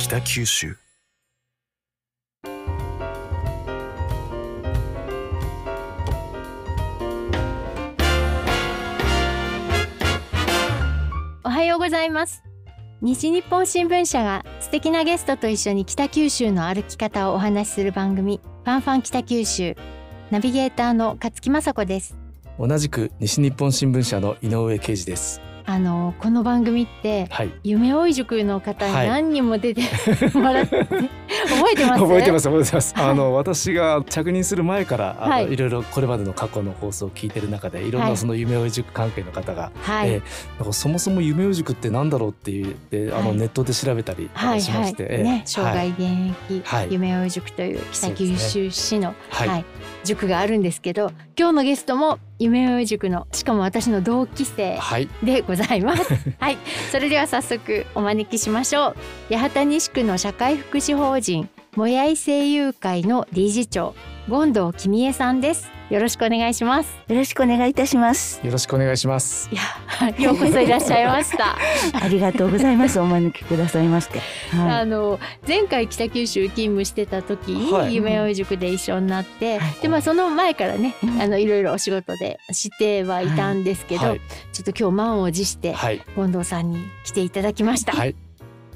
北九州。おはようございます。西日本新聞社が素敵なゲストと一緒に北九州の歩き方をお話しする番組ファンファン北九州。ナビゲーターの勝木雅子です。同じく西日本新聞社の井上啓二です。あのこの番組ってはい。夢追い塾の方にはい。何人も出て もらって、覚えてます？覚えてます覚えてます。はいあの私が着任する前からあの、はい。い、ろいろこれまでの過去の放送を聞いてる中でいろんはない。その夢追い塾関係の方が、はい、えーなんかそもそも夢追い塾ってなんだろうって言ってあの、はい。ネットで調べたりあのはいはい。しまして、えーね生涯現役、はい。夢追い塾という北九州市の、はい。はい。塾があるんですけど今日のゲストも夢追い塾のしかも私の同期生はいでございます。はい、それでは早速お招きしましょう。八幡西区の社会福祉法人もやい声優会の理事長権藤君江さんです。よろしくお願いします。よろしくお願いいたします。よろしくお願いします。いや、ようこそいらっしゃいました。ありがとうございます。お招きくださいまして。はあの前回北九州勤務してた時はいに夢追い塾で一緒になって、はいでまあその前からね、うんあのいろいろお仕事で知ってはいたんですけど、はいちょっと今日満を持してはい権藤さんに来ていただきました。はい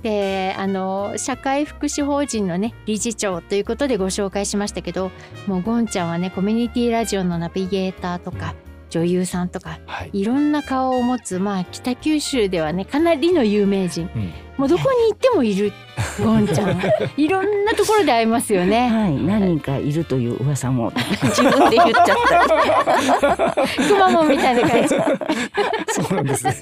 であの社会福祉法人のね理事長ということでご紹介しましたけどもうゴンちゃんはねコミュニティラジオのナビゲーターとか女優さんとかはい。いろんな顔を持つまあ北九州ではねかなりの有名人。うん。もうどこに行ってもいるゴンちゃん いろんなところで会いますよい、ね。はい、何人かいるという噂も自分で言っちゃった。くまモンみたいな感じ。そうなんですね。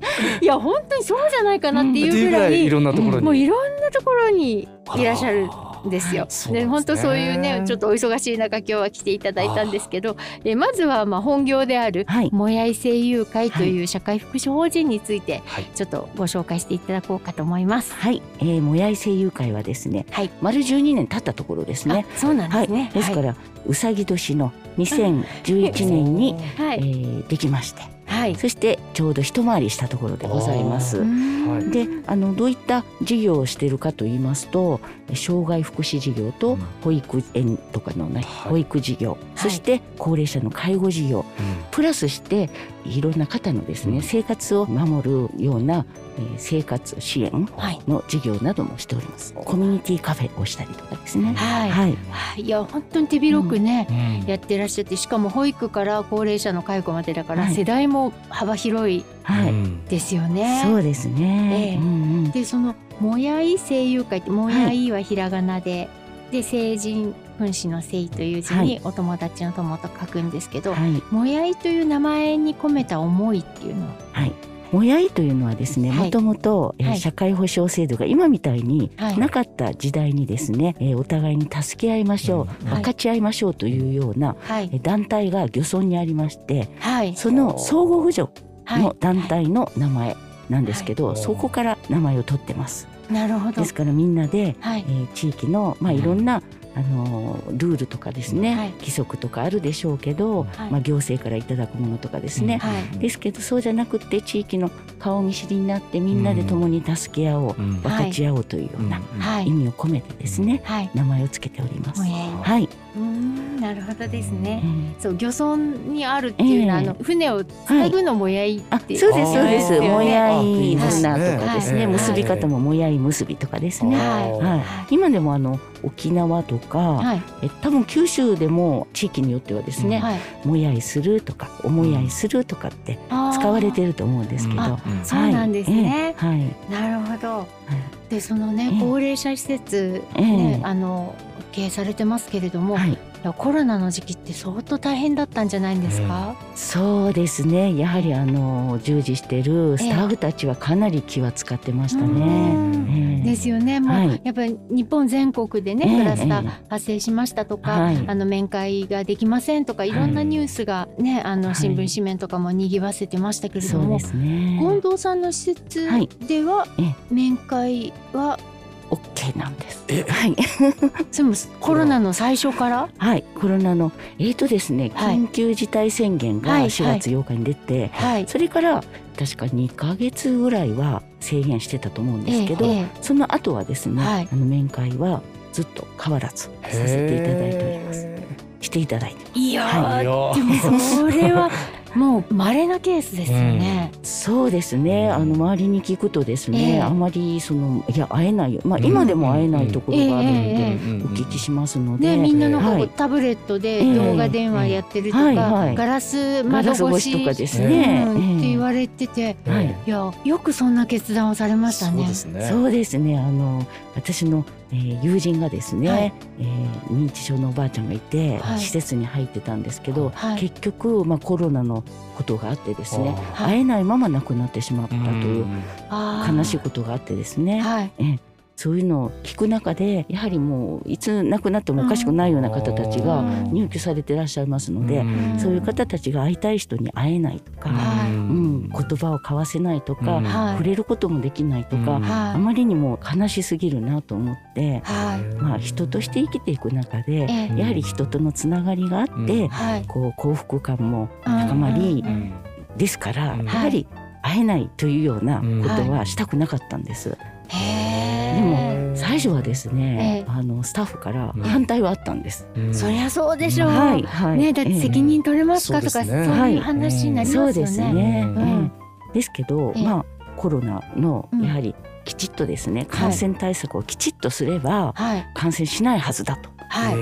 いや本当にそうじゃないかなっていいううぐらいいいろんなところに。もういろんなところにいらっしゃるんですよ。で本当そういうねちょっとお忙しい中今日は来ていただいたんですけどえまずはまあ本業であるはい、もやい声優会という社会福祉法人についてはい。ちょっとご紹介していただこうかと思います。はい、えー、もやい声優会はですね、はい丸12年経ったところですね。あそうなんですね。ですから、うさぎ年の2011年に、はい、えーできまして、はい、そしてちょうど一回りしたところでございます。う。ん。はい。であのどういった事業をしているかと言いますと障害福祉事業とうん。保育園とかのね、はい。保育事業、そして高齢者の介護事業。プラスしていろんな方のですね、うん。生活を守るような、えー生活支援はい、の事業などもしております。コミュニティカフェをしたりとかですね。はい、はい、はい、いや本当に手広くね、うん。やってらっしゃってしかも保育から高齢者の介護までだから、はい。世代も幅広いはい、うんですよね。そうですね、ええ。うんうん。でそのもやい声優会ってもやいはひらがなで、で成人君子の聖という字にお友達の友と書くんですけど、はい。もやいという名前に込めた思いっていうのは？はい。もやいというのはですねはい。もともと社会保障制度が今みたいにはい。なかった時代にですね、えーお互いに助け合いましょう、分かち合いましょうというような団体が漁村にありましてはい。その相互扶助はい。の団体の名前なんですけど、はい。そこから名前を取ってます。なるほど。ですからみんなで、はい。えー地域の、まあ、いろんな、あのールールとかですね、はい。規則とかあるでしょうけど、はい。まあ、行政からいただくものとかですね、はい。ですけどそうじゃなくって地域の顔見知りになってみんなで共に助け合おう、うん。分かち合おうというようなはい。意味を込めてですね、はい。名前をつけております。はい、うーんなるほどですえね。ーそう漁村にあるっていうのは、ええ。あの船を繋ぐのもやいって、あ、そうですそうです。ね。もやいあいいです船ね。とかですね、はい。結び方ももやい結びとかですね。はい。はい、今でもあの沖縄とか、はい。え多分九州でも地域によってはですね、はい。もやいするとかおもやいするとかって使われてると思うんですけど、あうん。そうなんですね。はい、なるほど。でそのねええ。高齢者施設えね、え。あの経営されてますけれども、はい、コロナの時期って相当大変だったんじゃないんですか？そうですね。やはりあの従事してるスタッフたちはかなり気は使ってましたうね。ん。ええ。ですよね。もう、はい。やっぱり日本全国でね、ええ。クラスターええ。発生しましたとか、はい。あの面会ができませんとかいろんなニュースがね、あはい。の新聞紙面とかも賑わせてましたけれども、そうですね。近藤さんの施設はい。ではええ。面会は OK なんです。え。はい、それもコロナの最初から？はい、コロナのえーとですね、はい。緊急事態宣言がはい。4月8日に出て、はい。それから確か2ヶ月ぐらいは制限してたと思うんですけど、えええその後はですね、はい。あの面会はずっと変わらずさせていただいております。していただいて。いやー、はい。よでも それはもう稀なケースですよね。そうですね。あの周りに聞くとですね、ええあまりそのいや会えないよ。まあ今でも会えないところがあるのでえお聞きしますので、ね、みんななんかこうはいタブレットでええ動画電話やってるとか、ガラスガ窓越し越しとかですうね。んって言えわれてて、はいいやよくそんな決断をされましたね。そうですね。えそうですね。あの私の、えー友人がですね、はい。えー認知症のおばあちゃんがいて、はい。施設に入ってたんですけど、はい。結局まあコロナのことがあってですね、会えないまま亡くなってしまったという悲しいことがあってですね。はい。ええそういうのを聞く中でやはりもういつ亡くなってもおかしくないような方たちがうん。入居されていらっしゃいますので、うん。そういう方たちが会いたい人に会えないとか、はいうん、言葉を交わせないとか、触れることもできないとか、あまりにも悲しすぎるなと思って、はい。まあ、人として生きていく中で、ええ。やはり人とのつながりがあって。こう幸福感も高まりですから、うん。やはり会えないというようなことうんはしたくなかったんです。へでえ。も最初はですね、ええ。あのスタッフからうん。反対はあったんです。うん。そりゃそうでしょう。はいはい。ねだって責任取れますかとか、ええそうそうですね。いう話になりますよね。そうですね。うん。うんええ。ですけど、ええ。まあコロナのうん。やはりきちっとですね、感染対策をきちっとすればはい。感染しないはずだと。はい。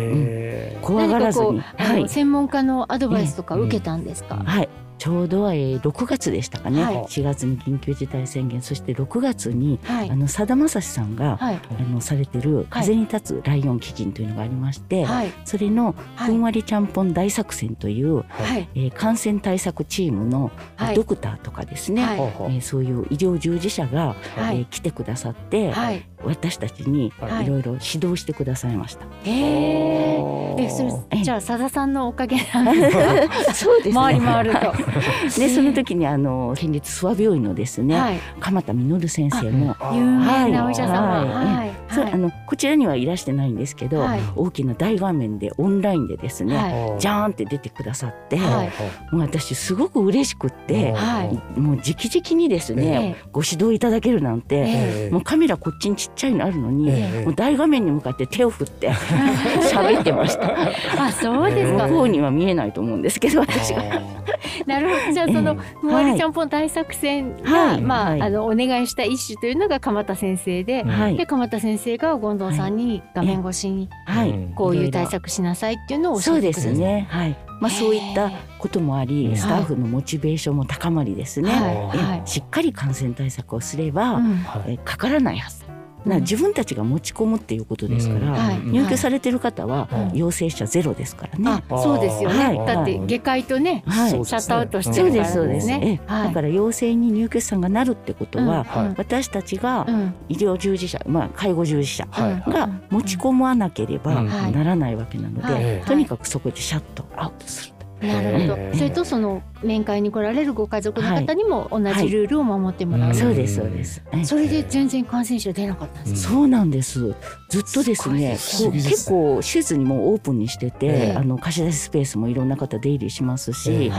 怖がらずに、はい。専門家のアドバイスとか受けたんですか？うんはい。ちょうど、えー、6月でしたかね、はい。4月に緊急事態宣言そして6月に、はい。あのさだまさしさんが、はい。あのされてる「風に立つライオン基金」というのがありまして、はい。それの「はい。ふんわりちゃんぽん大作戦」という、はい。えー感染対策チームのはい。ドクターとかですね、はい。えーそういう医療従事者が、はい。えー来てくださって、はい。私たちにはい。いろいろ指導してくださいました。へえ。えそれええじゃあさださんのおかげなんですか。そうですね。回り回ると。でその時にあの県立諏訪病院のですね、はい。鎌田実先生も。有名なお医者様。はい。はい。そうあのこちらにはいらしてないんですけど、はい。大きな大画面でオンラインでですね、はい。ジャーンって出てくださって、はい。もう私すごく嬉しくって、はい。もう直々にですね、えご指導いただけるなんて、えもうカメラこっちにちっちゃいのあるのに、ええ。もう大画面に向かって手を振って 喋ってました。あそうですか向。こうには見えないと思うんですけど私が。なるほど。じゃあそのえふんわりちゃんぽん大作戦が、はいまあ、はいあのお願いした一種というのが鎌田先生で、で鎌田先生が権藤さんに画面越しにはい、うんこういう対策しなさいっていうのを教そうでえてください。すね。はい。まあそういったこともあり、うんスタッフのモチベーションも高まりですね。はいしっかり感染対策をすれば、えかからないはず。なうん。自分たちが持ち込むっていうことですから、はい。入居されてる方ははい。陽性者ゼロですからね。あそうですよね。はい。だって下界とね、はい。シャットアウトしてそうでるからすそうです。ねだから陽性に入居者さんがなるってことは、はい。私たちがうん。医療従事者、まあ介護従事者が持ち込まなければならないわけなので、はい。とにかくそこでシャットアウトする。なるほど。それとその面会に来られるご家族の方にも同じルールを守ってもらう。はい。そうですそうです。ええそれで全然感染者出なかったんです。そうなんです。ずっとですね、すす結構施設にもオープンにしてて、ええ。あの貸し出しスペースもいろんな方出入りしますし、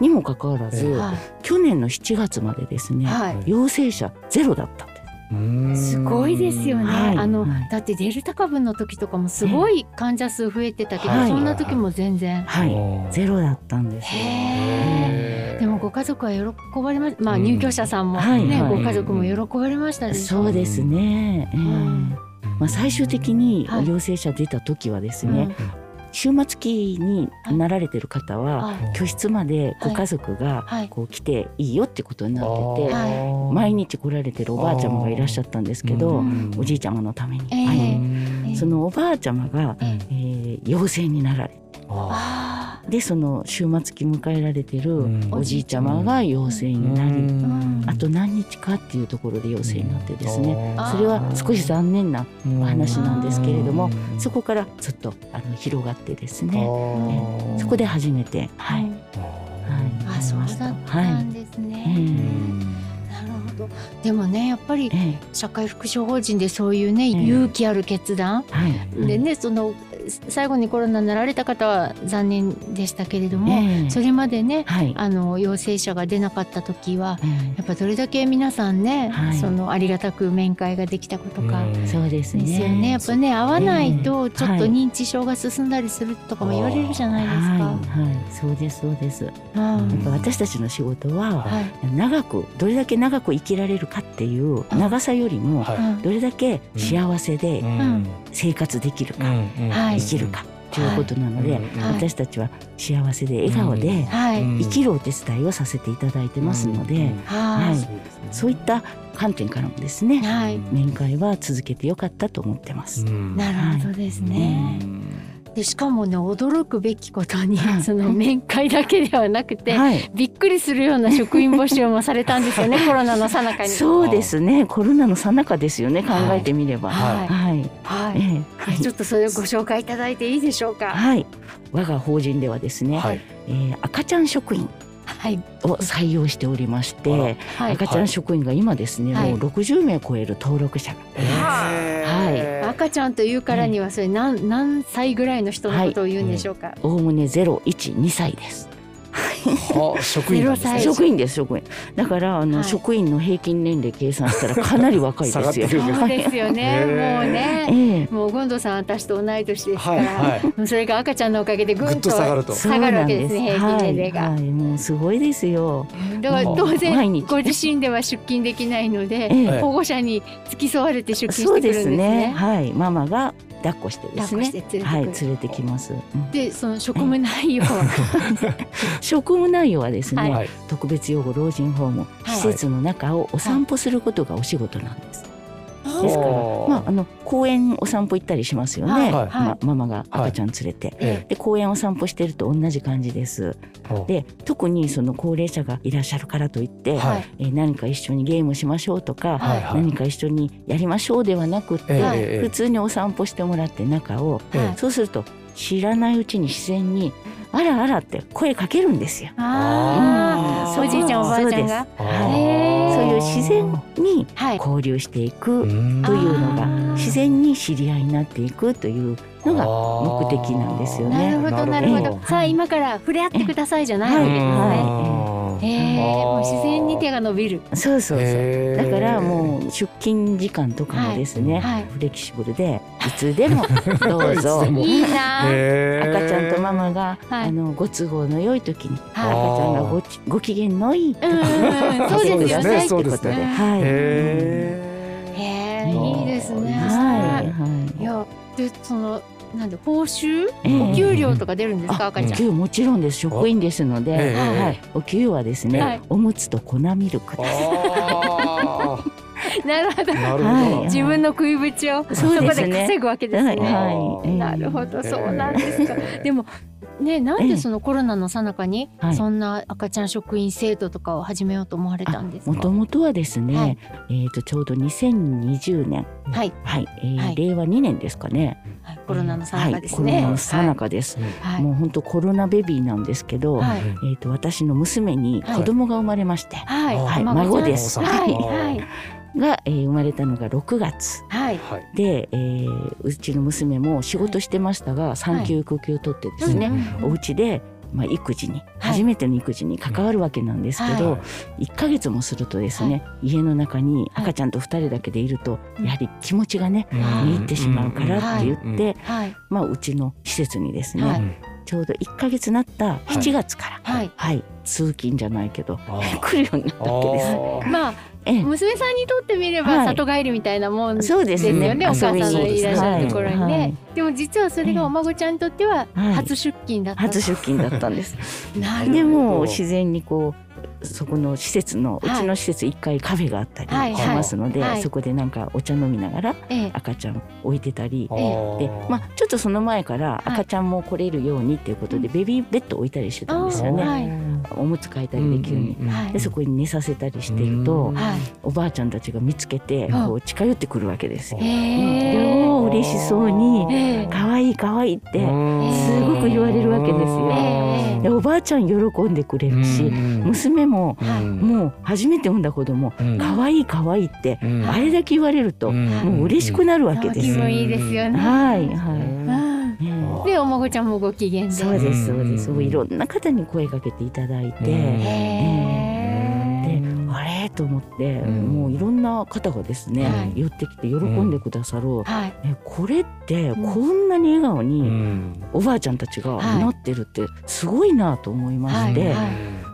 にもかかわらず、去年の7月までですね、いはい。陽性者ゼロだったす。ごいですよね。はい。あの、はい。だってデルタ株の時とかもすごい患者数増えてたけど、はい。そんな時も全然。はい、うんゼロだったんですよ。でもご家族は喜ばれままあうん。入居者さんもね、はいはい。ご家族も喜ばれましたでし。ょそうですね。ええ。ん。まあ最終的にはい。陽性者出た時はですうん。ね、終末期になられてる方は、あ居室までご家族がはい。こう来ていいよってことになってて、は毎日来られてるおばあちゃまがいらっしゃったんですけど、うん。おじいちゃまのために、ええはい。えそのおばあちゃまが、ええー陽性になられあでその終末期迎えられてるうん。おじいちゃまが陽性になり、ん。あと何日かっていうところで陽性になってですね、それは少し残念なお話なんですけれども、うん。そこからずっとあの広がってですあね、ーそこで初めて、はい。はい。あそうだったんですえね。えーうん。なるほど。どでもねやっぱりええ。社会福祉法人でそういうね、ええ。勇気ある決断、はい。でねその最後にコロナになられた方は残念でしたけれども、ええ。それまでねはい。あの陽性者が出なかった時はえやっぱどれだけ皆さんね、はい。そのありがたく面会ができたことか。えそうですよね。やっぱね会わないとちょっとはい認知症が進んだりするとかも言われるじゃないですか。はい。はい。そうですそうです。やうんっぱ私たちの仕事ははい。長くどれだけ長く生きられるかっていう長さよりもどれだけ幸せでうん生活できるか生きるかということなので私たちは幸せで笑顔で生きるお手伝いをさせていただいてますのでうんははい。そういった観点からもですねはい。面会は続けてよかったと思ってます。うん。なるほどですね。うんでしかもね驚くべきことにはい。その面会だけではなくて、はい。びっくりするような職員募集もされたんですよね コロナの最中に。そうですね。コロナの最中ですよね考えてみれば。はい。はい、はい、ええ。ちょっとそれをご紹介いただいていいでしょうか？はい、我が法人ではですね、はい。えー赤ちゃん職員。はいを採用しておりまして、はい。赤ちゃん職員が今ですね、はい。もう60名超える登録者が、へー。赤ちゃんというからにはそれ何何歳ぐらいの人のことを言うんでしょうか？おおむね012歳です。あ職員職員です職員。だからあの、はい。職員の平均年齢計算したらかなり若いですよ。そうですよね。もうね。ええ。もう権藤さん私と同い年ですから、はい。はい。もうそれが赤ちゃんのおかげでぐぐっんとと下がると。下がるわけですね平均年齢が。はい、はい、もうすごいですよ。だから当毎然日。ご自身では出勤できないので、ええ。保護者に付き添われて出勤してくるんですですね。ね。はい、ママが抱っこしてですね。はい、連れてきます。うん。でその職務内容は、職務内容はですね、はい。はい。特別養護老人ホーム、はい施設の中をお散歩することがお仕事なんです。ですかまああの公園お散歩行ったりしますよね。はい。はい。まママが赤ちゃん連れて。えで公園を散歩してると同じ感じです。えで特にその高齢者がいらっしゃるからといって、はい。えー何か一緒にゲームしましょうとか、はいはい。何か一緒にやりましょうではなくって、ええはいええ。普通にお散歩してもらって中を、そうすると知らないうちに自然に「あらあら」って声かけるんですよ。ああ、うん。おじいちゃんおばあちゃんそうが自然にはい。交流していくうん。というのが自然に知り合いになっていくというのが目的なんですよね。なるほどなるほど。なるほど。さあ今から触れ合ってくださいじゃないわけですね。えもう自然に手が伸びる。そうそうそう。だからもう出勤時間とかもですね、はい。フレキシブルでいつでもどうぞ。いいいな。赤ちゃんとママが、はい。あのご都合の良い時に赤ちはいゃんがごちご機嫌のいい時うんうんうん。そうですよね。ってそうことで、ですね。はい。へへえいいですね。はい。い。はい。やでそのなんで報酬？ええお給料とか出るんですかあ、赤ちゃん。給もちろんです。職員ですので、ええはい。お給はですね、はいおむつと粉ミルクーです。あ なるほど。はい自分の食いぶちをそこで稼ぐわけですね。はいなるほど、ええそうなんですか。でもね、なんでそのコロナの最中にはい。そんな赤ちゃん職員制度とかを始めようと思われたんですか？もともとはですね、はい。えっ、とちょうど2020年、はい、はい、えーはい。令和2年ですかね。はい。コロナの最中ですね。はい、コロナの最中です。はい、もう本当コロナベビーなんですけど、はい、えっ、と私の娘に子供が生まれまして、はい、はい。孫です。はい、はい。はい、が、えー生まれたのが6月。はい、はい。で、えーうちの娘も仕事してましたが、産休育休取ってですね、うんうんお家でまあ、育児に、はい。初めての育児に関わるわけなんですけど、はい。1ヶ月もするとですね、家の中に赤ちゃんと2人だけでいると、うん。やはり気持ちがね、うん。見入ってしまうからって言って、はい、まあ、うちの施設にですね、はいちょうど1ヶ月なった7月から、はい。はい通勤じゃないけど来るようになったわけです。まあええ娘さんにとってみればはい里帰りみたいなもんですそうですねよね。お母さんのいらっしゃるところにはいね。でも実はそれがお孫ちゃんにとってははい初出勤だった。初出勤だったんです。なるでほども自然にこうそこの施設の、はいうちの施設1階カフェがあったりはい。しますので、そこでなんかお茶飲みながらええ。赤ちゃん置いてたり。でまあ、ちょっとその前から赤ちゃんも来れるようにっていうことで、ベビーベッド置いたりしてたんですよね。はいおむつ替えたりできるに、うんうんはい。でそこに寝させたりしてると、おばあちゃんたちが見つけてうん。こう近寄ってくるわけですよ。へでえも嬉しそうにええ「可愛い可愛いってうん。すごく言われるわけですよ。ええ。でおばあちゃん喜んでくれるし、うん娘もはい。もう初めて産んだ子供うん。可愛い可愛いってうん。あれだけ言われるとん。もう嬉しくなるわけですよ。気分いいですよね。はいはい。でお孫ちゃんもご機嫌で。そうですそうです。いろんな方に声かけていただいて、であれ？と思って、うん。もういろんな方がですね、はい。寄ってきて喜んでくださる、えこれってうん。こんなに笑顔うにん。おばあちゃんたちがはい。なってるってすごいなと思いまして、はい。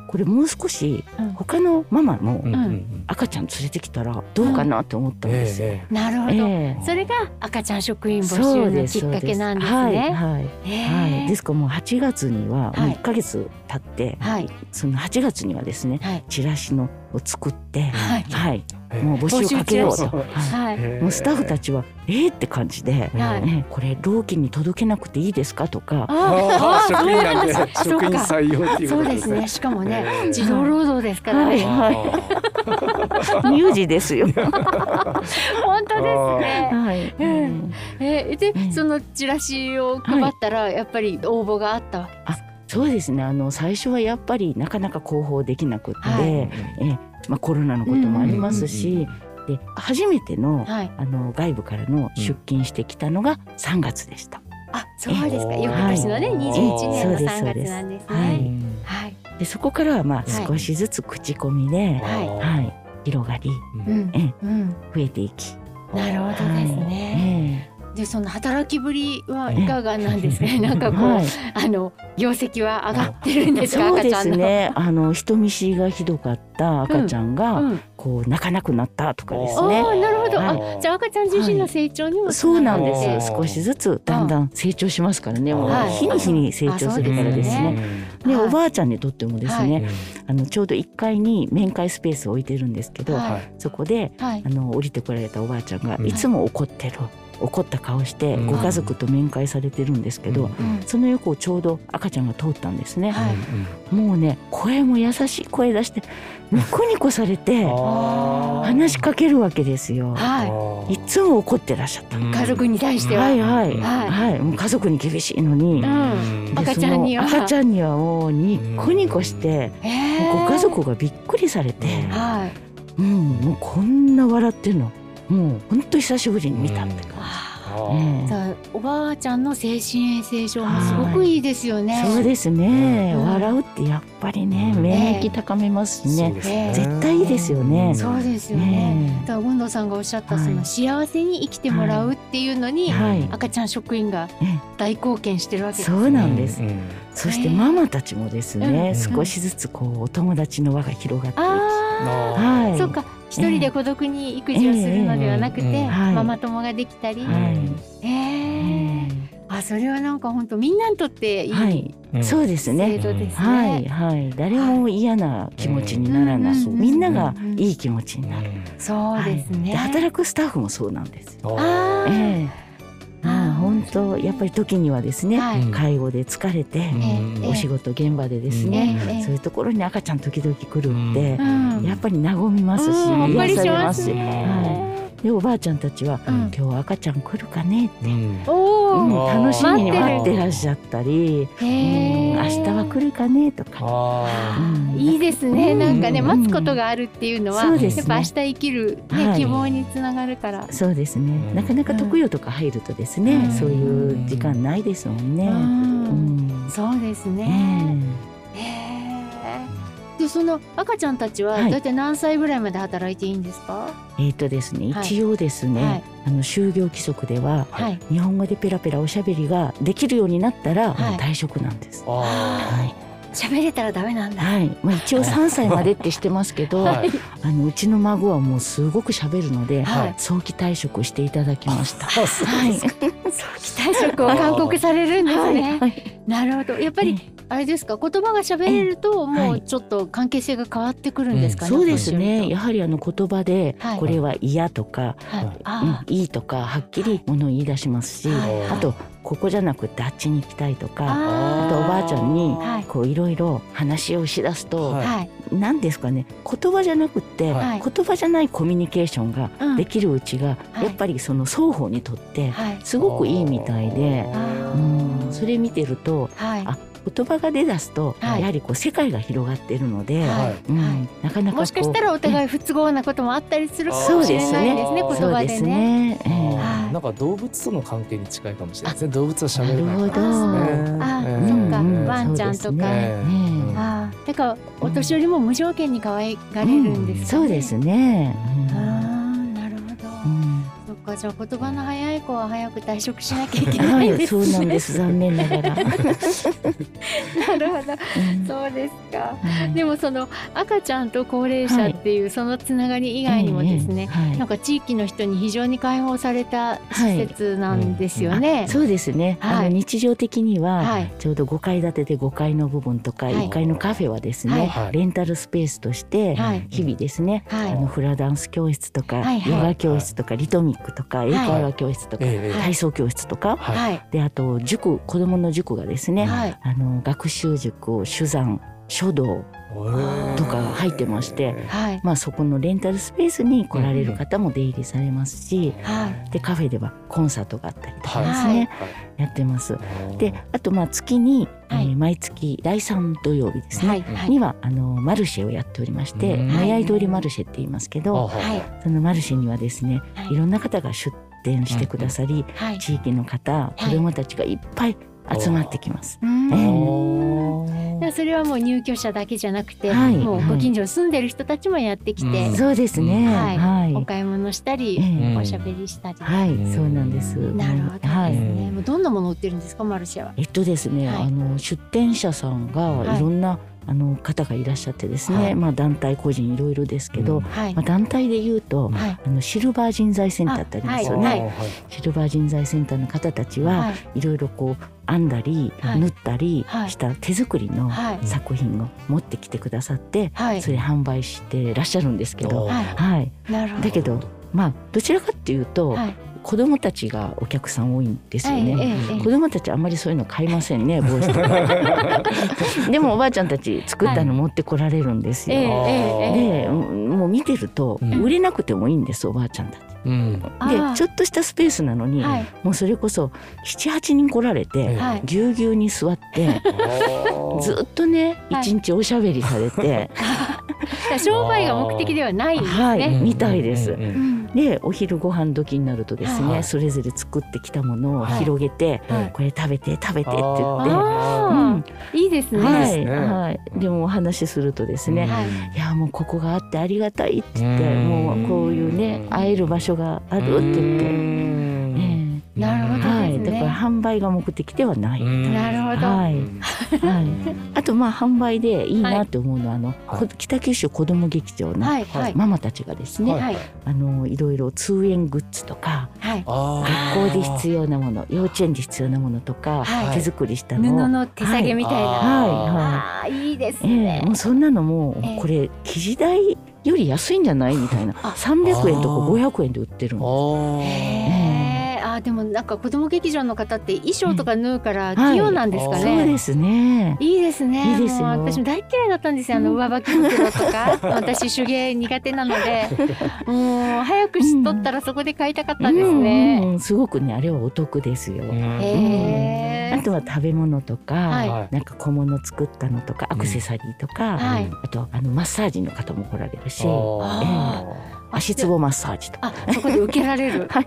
これもう少しうん他のママも赤ちゃん連れてきたらどうかなって思ったんですよ。えなるほど、ええ。それが赤ちゃん職員募集のきっかけなんですはいね。はい。ですからもう8月にはもうはい。1ヶ月経って、はい。その8月にはですねはい。チラシのを作って、はい。はい、えもう募集をかけようと、ははい。い、もうスタッフたちはえーって感じで、はい。ね、これ老期に届けなくていいですかとか、ああー職員なんで 職員採用っていうそうでことですすね。ね。しかもねええ児童労働ですからね、はい 乳児ですよ。本当ですね。はい、うん。えーで、うん。そのチラシを配ったらやっぱり応募があったわけです。そうですね。あの最初はやっぱりなかなか広報できなくって、はい。えまあ、コロナのこともありますし、で初めてのはい。あの外部からの出勤してきたのが3月でした。あ、そうですか。ええ。翌年のね、はい。21年のそうです3そうです月なんです。はね。い。はい。でそこからはまあはい。少しずつ口コミで、はい。はい、広がりうん。ええうん。増えていき、なるほどですね。えで、その働きぶりはいかがなんですか？ね。なんかこう、えはい、あの業績は上がってるんですか？そうで赤ちゃんね。あの人見知りがひどかった赤ちゃんが、うん。こう泣かなくなったとかですあね。あ、なるほど。はあ、じゃあ赤ちゃん自身の成長にもつそうなんです。少しずつだんだん成長しますからね、もうはい日に日に成長するからですね。でおばあちゃんにとってもですね、はい。あのちょうど1階に面会スペースを置いてるんですけど、はいはい。そこではい。あ。の降りてこられたおばあちゃんがうん。いつも怒ってる、怒った顔してうん。ご家族と面会されてるんですけど、その横をちょうど赤ちゃんが通ったんですね、はい。もうね声も優しい声出してニコニコされて 話しかけるわけですよ。はい。いつも怒ってらっしゃった。家族に対しては。はいはい。はい。はい、もう家族に厳しいのに、うん。で赤ちゃんには。その赤ちゃんにはもうニッコニコして、ご家族がびっくりされて、うんはい。うん、もうこんな笑ってるのもう本当久しぶりに見たって感あじ。あー。ええじゃあおばあちゃんの精神衛生上もすごくいいですよね。そうですね、うん。笑うってやっぱりねうん。免疫高めますしね、そうですね。絶対いいですよね。そうですよね。ね。だから権藤さんがおっしゃったそのはい幸せに生きてもらうっていうのにはい、赤ちゃん職員がええ。大貢献してるわけですね。そうなんです。うん。そしてママたちもですね、うん。少しずつこうお友達の輪が広がっていき、はい、そっか。一人で孤独に育児をするのではなくて、ええうんはい。ママ友ができたり、はい、ええ。あそれはなんか本当みんなにとっていいはい、うん。そうです制ね。度ですね。はいはい。誰も嫌な気持ちにならない、みん。ながうん。いい気持ちになる、そうですね。はい。で働くスタッフもそうなんですよ。ああ、ええ。まあ本当やっぱり時にはですね、はい。うん介護で疲れて、お仕事現場でですうん。ね、ええ。そういうところに赤ちゃん時々来るってう、ん。やっぱり和みますし、癒されますし。はでおばあちゃんたちは、うん今日赤ちゃん来るかねって、うん。楽しみに待ってらっしゃったり、へうんえ明日は来るかねとか、あうん。いいですね。うん。なんかね、うん待つことがあるっていうのは、ね。やっぱ明日生きるはい。ね希望につながるから。そうですね、うん。なかなか特養とか入るとですね、うん。そういう時間ないですもんね。ううん。んそうですえね。えへえ。でその赤ちゃんたちははいだいたい何歳ぐらいまで働いていいんですか？えーとですね、はい一応ですね、はいあの就業規則でははい。日本語でペラペラおしゃべりができるようになったら、はい退職なんです。あはい、喋れたらダメなんだ。はい、まあ一応3歳までってしてますけど、はいあのうちの孫はもうすごく喋るので、はい早期退職していただきました。はい、早期退職を勧告されるんですはい、ね。はい、なるほど。やっぱりあれですか？言葉が喋れるともうちょっと関係性が変わってくるんですか？ね。そうですね。はやはりあの言葉で、はい。これは嫌とか、い。うんあいいとかはっきりものを言い出しますし、はい。あとここじゃなくてあっちに行きたいとかああとおばあちゃんにはい。こういろいろ話をしだすと、はい。はい何ですかね？言葉じゃなくって、はい。言葉じゃないコミュニケーションがうん。できるうちが、はい。やっぱりその双方にとってはい。すごくいいみたいで、あうーん、それ見てるとはい。あ言葉が出だすと、はい。やはりこう世界が広がってるので、はい。うん。はい。なかなかもしかしたらお互い不都合なこともあったりするかそうもしれですね。ないですね言そうで葉ですね。ね。ええ。はいなんか動物との関係に近いかもしれないですね。動物は喋れないなるほど。ですね。あええ。そっかうん。ワンちゃんとか。ね。ええ。ねああだからお年寄りも無条件に可愛がれるんですかねそうですね。うんかじゃあ言葉の早い子は早く退職しなきゃいけないですそうなんです。残念ながら。なるほどうんそうですか。はいでもその赤ちゃんと高齢者っていうそのつながり以外にもですね、ええはい。なんか地域の人に非常に開放された施設なんですよね。そうですね。あはい。の日常的には、はい。ちょうど5階建てで5階の部分とかはい。1階のカフェはですね、はい。レンタルスペースとしてはい。日々ですね、はい。あのフラダンス教室とか、はいはい。ヨガ教室とか、リトミックとか英会話教室とか、ええ体操教室とか、はい。はい。であと塾子どもの塾がですね、はい。あの学習塾手山書道とかが入ってましてはい。まあ、そこのレンタルスペースに来られる方も出入りされますし、はい。でカフェではコンサートがあったりとかですはい。ね、やってます。であとまあ月に、はい。えー毎月第3土曜日ですね、はい。はい。にはあのマルシェをやっておりましてうん。もやい通りマルシェって言いますけど、はい。そのマルシェにはですねはい。いろんな方が出店してくださり、はい。地域の方い。子どもたちがいっぱい集まってきます。うん。それはもう入居者だけじゃなくて、はい。もうご近所に住んでる人たちもやってきて、うん。そうですね、はい。はい、お買い物したり、ええ。おしゃべりしたり。はい、うんそうなんです。なるほどですはい。ね。もうどんなもの売ってるんですかマルシェは？えっとですね、はい。あの出店者さんはい。がいろんな、あの方がいらっしゃってですね、はい。まあ団体個人いろいろですけど、うん。はい。まあ団体で言うと、はい。あのシルバー人材センターってありますよね。シルバー人材センターの方たちは、はい。いろいろこう編んだり、はい。縫ったりはい。した手作りのはい。作品を持ってきてくださって、はい。それ販売してらっしゃるんですけど、はい。はい。なるほど。だけどまあどちらかっていうと、はい子供たちがお客さん多いんですよはいね。ええええ。子供たちあんまりそういうの買いませんね 帽子とか。でもおばあちゃんたち作ったの持ってこられるんですよ、ええええええ。でもう見てるとうん。売れなくてもいいんですおばあちゃんたち。うん。でちょっとしたスペースなのに、はい。もうそれこそ78人来られて、ぎゅうぎゅうに座って ずっとねはい。一日おしゃべりされて、商売が目的ではないんですはいね。みたいです。うんうん。うんでお昼ご飯時になるとですね、はい。それぞれ作ってきたものをはい。広げて、はい。これ食べて食べてって言って。あうん。ーいいですね。はい。はい、でもお話しするとですね、はいいやもうここがあってありがたいって言ってうん。もうこういうね会える場所があるって言って、なるほどですね。はい、だから販売が目的ではない。うん。なるほど。はい、うんはい、あとまあ販売でいいはないって思うのは、あのはい。こ北九州子ども劇場のはい。はい。ママたちがですね、はい。はいあのいろいろ通園グッズとかはい。学校で必要なもの幼稚園で必要なものとか、はい。手作りした布の。を、の手提げみたいな。はい。はい。ああいいですえね。え。もうそんなのもこれ生地代より安いんじゃない？みたいな。あ300円とかあー。500円で売ってるあの。ー。へえ。あーでもなんか子供劇場の方って衣装とか縫うからはい器用なんですかね。そうですね。いいですね。いいです私も大嫌いだったんですよ。あの上履き袋とか。私手芸苦手なので、もう早く知っとったらそこで買いたかったんですうんね。うんすごくねあれはお得ですよ。うんへえ。あとは食べ物とか、はいはいなんか小物作ったのとかアクセサリーとか、はいあとあのマッサージの方も来られるしあ足つぼマッサージとか。あそこで受けられる。はい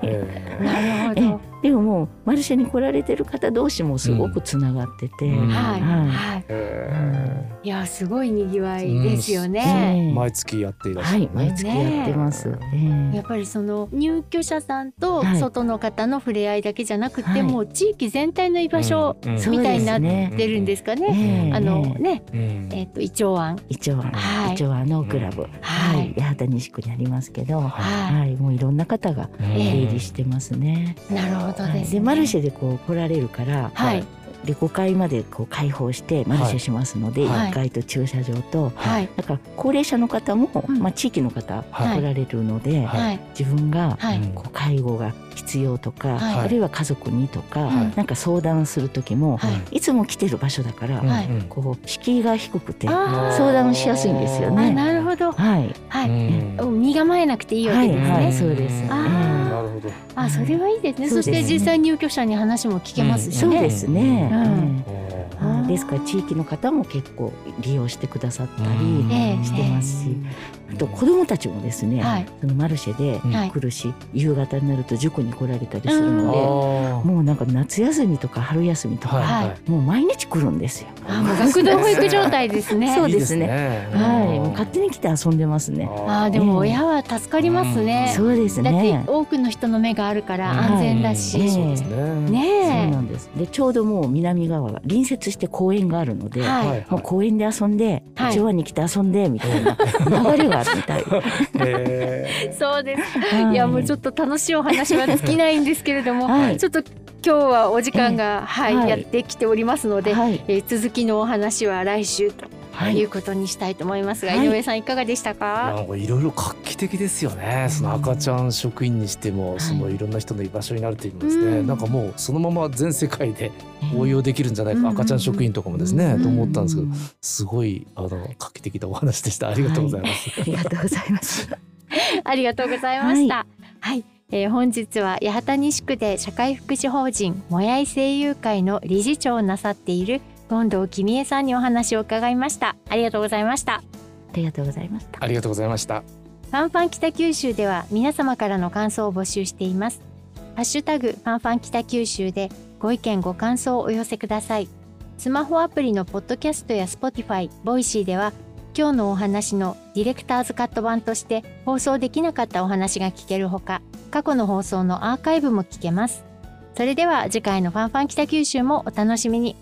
なるほえど。でももうマルシェに来られてる方同士もすごくつながってて、うん。はい。はい。はい。えいやすごい賑わいですよえね。えー毎月やっていらっしゃるはい。毎月やってます。ね。ええ。やっぱりその入居者さんとはい。外の方の触れ合いだけじゃなくて、はい。もう地域全体の居場所みたいになってるんですかね。ええあのええ。ね、うん。えっ、とイチョウ湾。一応は、はい。一応はノークラブ、ははい。い、八幡西区にありますけど、ははい。もういろんな方が出入りしてますね。なるほどです、ね。でマルシェでこう来られるから、はいで5階までこう開放してマルシェしますので、はい。1階と駐車場と、はい。だから高齢者の方も、うん。まあ、地域の方はい。来られるので、はい。はい自分がこう介護が必要とか、はい。あるいは家族にとか、はい。なんか相談する時も、はい。い、つも来てる場所だから、こう敷居が低くて相談しやすいんですよあね。なるほど。はい、はい、うん。身構えなくていいわけですね、はい。はい。そうです。あー。えなるほど。あそれはいいですね、そして実際入居者に話も聞けますえしね、そうですね。うん。ですから地域の方も結構利用してくださったりしてますし、あと子どもたちもですね、はい。そのマルシェではい。来るし、夕方になると塾に来られたりするうん。ので、あもうなんか夏休みとか春休みとか、はいはい。もう毎日来るんですよ。あもう学童保育状態ですね。そうですね。いいですね。はい、もう勝手に来て遊んでますね。あー。でも親は助かりますね、そうですだってね。多くの人の目があるからうん安全だし、はいそうですね。そうねなんです。でちょうどもう南側が隣接して公園があるので、はい。はいもう公園で遊んで、はい。昭和に来て遊んでみたいな 流れがあるみたい。へえそうです、、はい。やもうちょっと楽しいお話は尽きないんですけれども、はい。ちょっと今日はお時間が、はいはい。やってきておりますので、はい。えー続きのお話は来週とはいい。うことにしたいと思いますが、はい井上さんいかがでしたか、なんかいろいろ画期的ですよね。その赤ちゃん職員にしても、そのいろんな人の居場所になるといいますね。うんなんかもうそのまま全世界で応用できるんじゃないか、うん赤ちゃん職員とかもですね、うんと思ったんですけどう、すごいあの画期的なお話でした。ありがとうございます。ありがとうございます。ありがとうございました。はい、えー本日は八幡西区で社会福祉法人もやい聖友会の理事長をなさっている権頭喜美惠さんにお話を伺いました。ありがとうございました。ありがとうございました。ありがとうございました。ファンファン北九州では皆様からの感想を募集しています。ハッシュタグファンファン北九州でご意見ご感想をお寄せください。スマホアプリのポッドキャストや Spotify、ボイシーでは今日のお話のディレクターズカット版として放送できなかったお話が聞けるほか過去の放送のアーカイブも聞けます。それでは次回のファンファン北九州もお楽しみに。